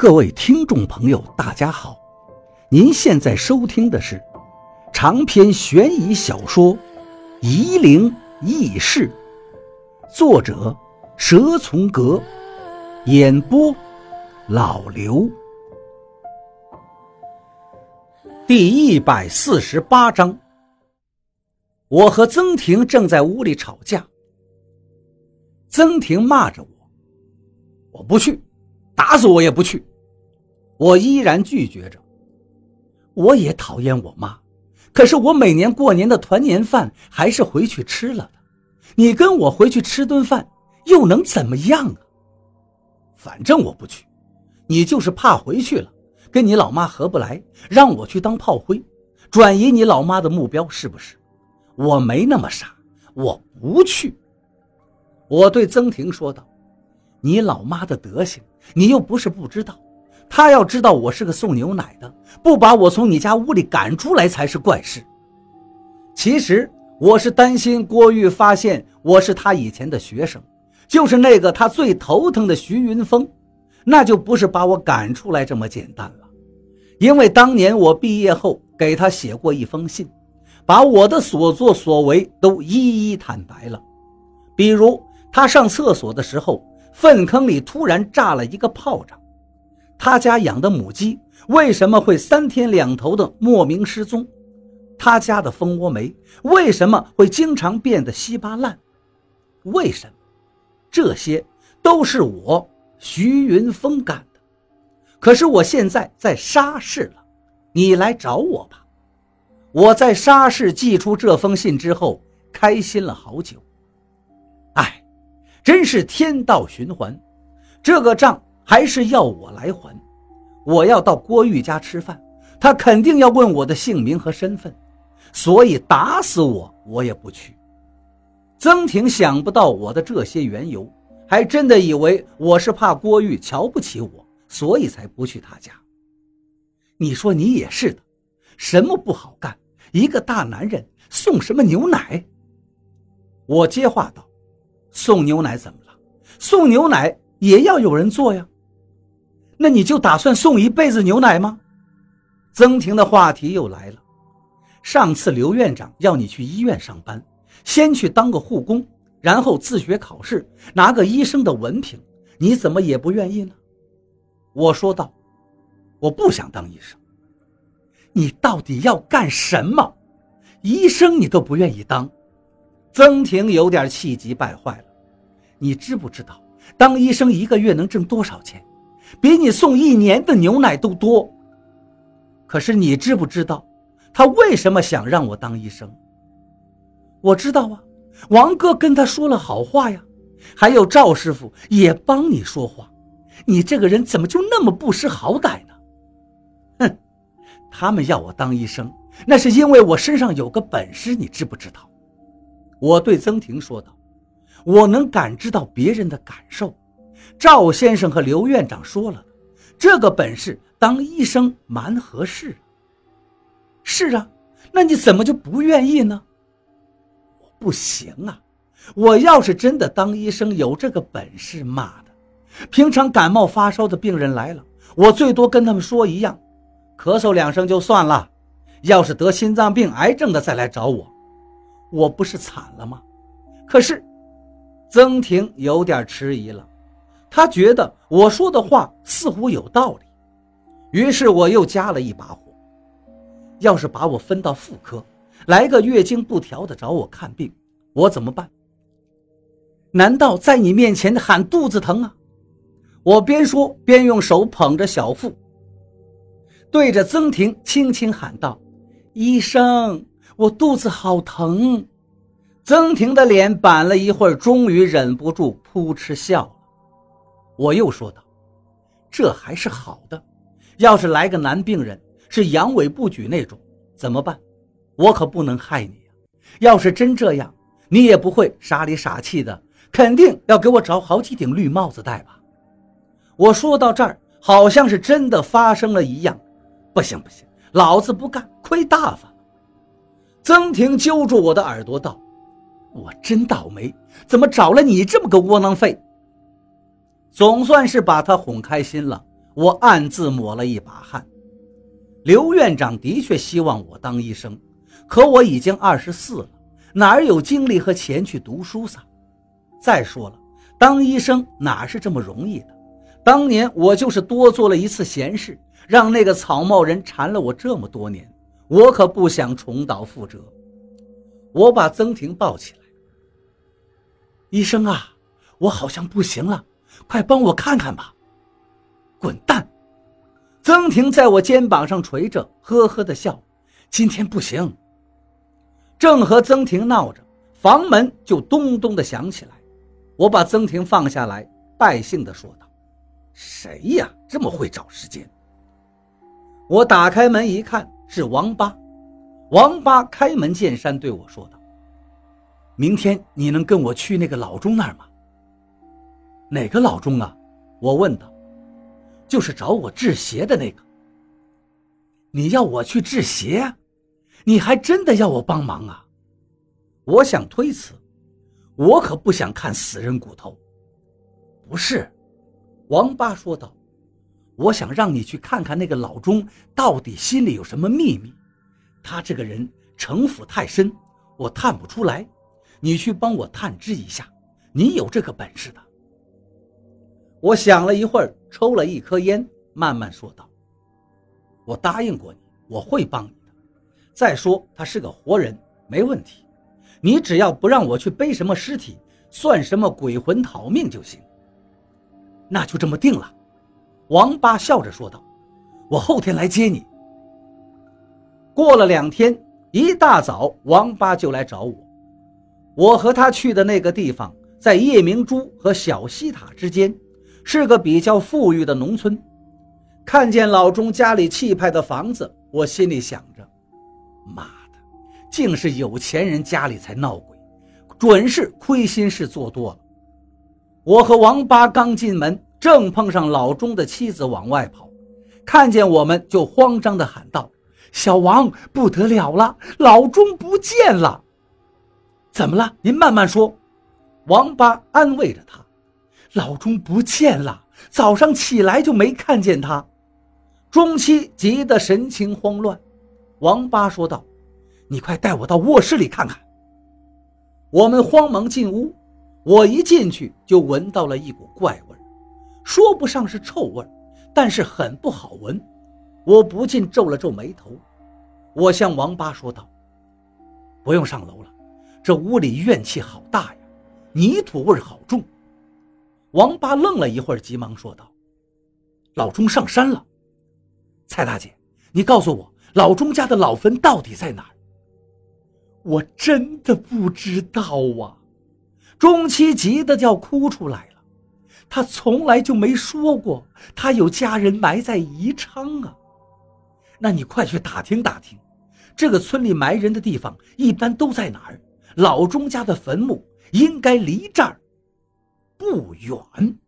各位听众朋友，大家好！您现在收听的是长篇悬疑小说《夷陵轶事》，作者蛇从阁，演播老刘。第一百四十八章，我和曾婷正在屋里吵架，曾婷骂着我：“我不去，打死我也不去。”我依然拒绝着。我也讨厌我妈，可是我每年过年的团年饭还是回去吃了的。你跟我回去吃顿饭，又能怎么样啊？反正我不去，你就是怕回去了跟你老妈合不来，让我去当炮灰，转移你老妈的目标，是不是？我没那么傻，我不去。我对曾婷说道：“你老妈的德行，你又不是不知道。”他要知道我是个送牛奶的，不把我从你家屋里赶出来才是怪事。其实我是担心郭玉发现我是他以前的学生，就是那个他最头疼的徐云峰，那就不是把我赶出来这么简单了。因为当年我毕业后给他写过一封信，把我的所作所为都一一坦白了。比如他上厕所的时候，粪坑里突然炸了一个炮仗。他家养的母鸡为什么会三天两头的莫名失踪？他家的蜂窝煤为什么会经常变得稀巴烂？为什么？这些都是我徐云峰干的。可是我现在在沙市了，你来找我吧。我在沙市寄出这封信之后，开心了好久。哎，真是天道循环，这个账。还是要我来还，我要到郭玉家吃饭，他肯定要问我的姓名和身份，所以打死我我也不去。曾婷想不到我的这些缘由，还真的以为我是怕郭玉瞧不起我，所以才不去他家。你说你也是的，什么不好干？一个大男人送什么牛奶？我接话道：“送牛奶怎么了？送牛奶也要有人做呀。”那你就打算送一辈子牛奶吗？曾婷的话题又来了。上次刘院长要你去医院上班，先去当个护工，然后自学考试，拿个医生的文凭，你怎么也不愿意呢？我说道：“我不想当医生。”你到底要干什么？医生你都不愿意当？曾婷有点气急败坏了。你知不知道，当医生一个月能挣多少钱？比你送一年的牛奶都多。可是你知不知道，他为什么想让我当医生？我知道啊，王哥跟他说了好话呀，还有赵师傅也帮你说话。你这个人怎么就那么不识好歹呢？哼，他们要我当医生，那是因为我身上有个本事，你知不知道？我对曾婷说道：“我能感知到别人的感受。”赵先生和刘院长说了，这个本事当医生蛮合适。是啊，那你怎么就不愿意呢？我不行啊！我要是真的当医生，有这个本事，妈的，平常感冒发烧的病人来了，我最多跟他们说一样，咳嗽两声就算了。要是得心脏病、癌症的再来找我，我不是惨了吗？可是，曾婷有点迟疑了。她觉得我说的话似乎有道理，于是我又加了一把火。要是把我分到妇科，来个月经不调的找我看病，我怎么办？难道在你面前喊肚子疼啊？我边说边用手捧着小腹，对着曾婷轻轻喊道：“医生，我肚子好疼。”曾婷的脸板了一会儿，终于忍不住扑哧笑了。我又说道：“这还是好的，要是来个男病人是阳痿不举那种，怎么办？我可不能害你呀！要是真这样，你也不会傻里傻气的，肯定要给我找好几顶绿帽子戴吧？”我说到这儿，好像是真的发生了一样。不行不行，老子不干，亏大发了。曾婷揪住我的耳朵道：“我真倒霉，怎么找了你这么个窝囊废？”总算是把他哄开心了，我暗自抹了一把汗。刘院长的确希望我当医生，可我已经二十四了，哪有精力和钱去读书撒？再说了，当医生哪是这么容易的？当年我就是多做了一次闲事，让那个草帽人缠了我这么多年，我可不想重蹈覆辙。我把曾婷抱起来，医生啊，我好像不行了，快帮我看看吧！滚蛋！曾婷在我肩膀上捶着，呵呵的笑。今天不行。正和曾婷闹着，房门就咚咚的响起来。我把曾婷放下来，败兴的说道：“谁呀，这么会找时间？”我打开门一看，是王八。王八开门见山对我说道：“明天你能跟我去那个老钟那儿吗？”“哪个老钟啊？”我问道。就是找我治邪的那个。你要我去治邪，你还真的要我帮忙啊？我想推辞，我可不想看死人骨头。不是，王八说道，我想让你去看看那个老钟到底心里有什么秘密。他这个人城府太深，我探不出来。你去帮我探知一下，你有这个本事的。我想了一会儿，抽了一颗烟，慢慢说道：“我答应过你，我会帮你的。再说他是个活人，没问题。你只要不让我去背什么尸体，算什么鬼魂讨命就行。那就这么定了。”王八笑着说道：“我后天来接你。”过了两天，一大早，王八就来找我。我和他去的那个地方，在夜明珠和小西塔之间。是个比较富裕的农村，看见老钟家里气派的房子，我心里想着：妈的，竟是有钱人家里才闹鬼，准是亏心事做多了。我和王八刚进门，正碰上老钟的妻子往外跑，看见我们就慌张地喊道：“小王，不得了了，老钟不见了！”怎么了？您慢慢说。王八安慰着他。老钟不见了，早上起来就没看见他。钟七急得神情慌乱。王八说道：“你快带我到卧室里看看。”我们慌忙进屋，我一进去就闻到了一股怪味说不上是臭味但是很不好闻。我不禁皱了皱眉头。我向王八说道：“不用上楼了，这屋里怨气好大呀，泥土味好重。”王八愣了一会儿，急忙说道：“老钟上山了。蔡大姐，你告诉我，老钟家的老坟到底在哪儿？”我真的不知道啊！钟七急得要哭出来了。他从来就没说过他有家人埋在宜昌啊。那你快去打听打听，这个村里埋人的地方一般都在哪儿？老钟家的坟墓应该离这儿。不远。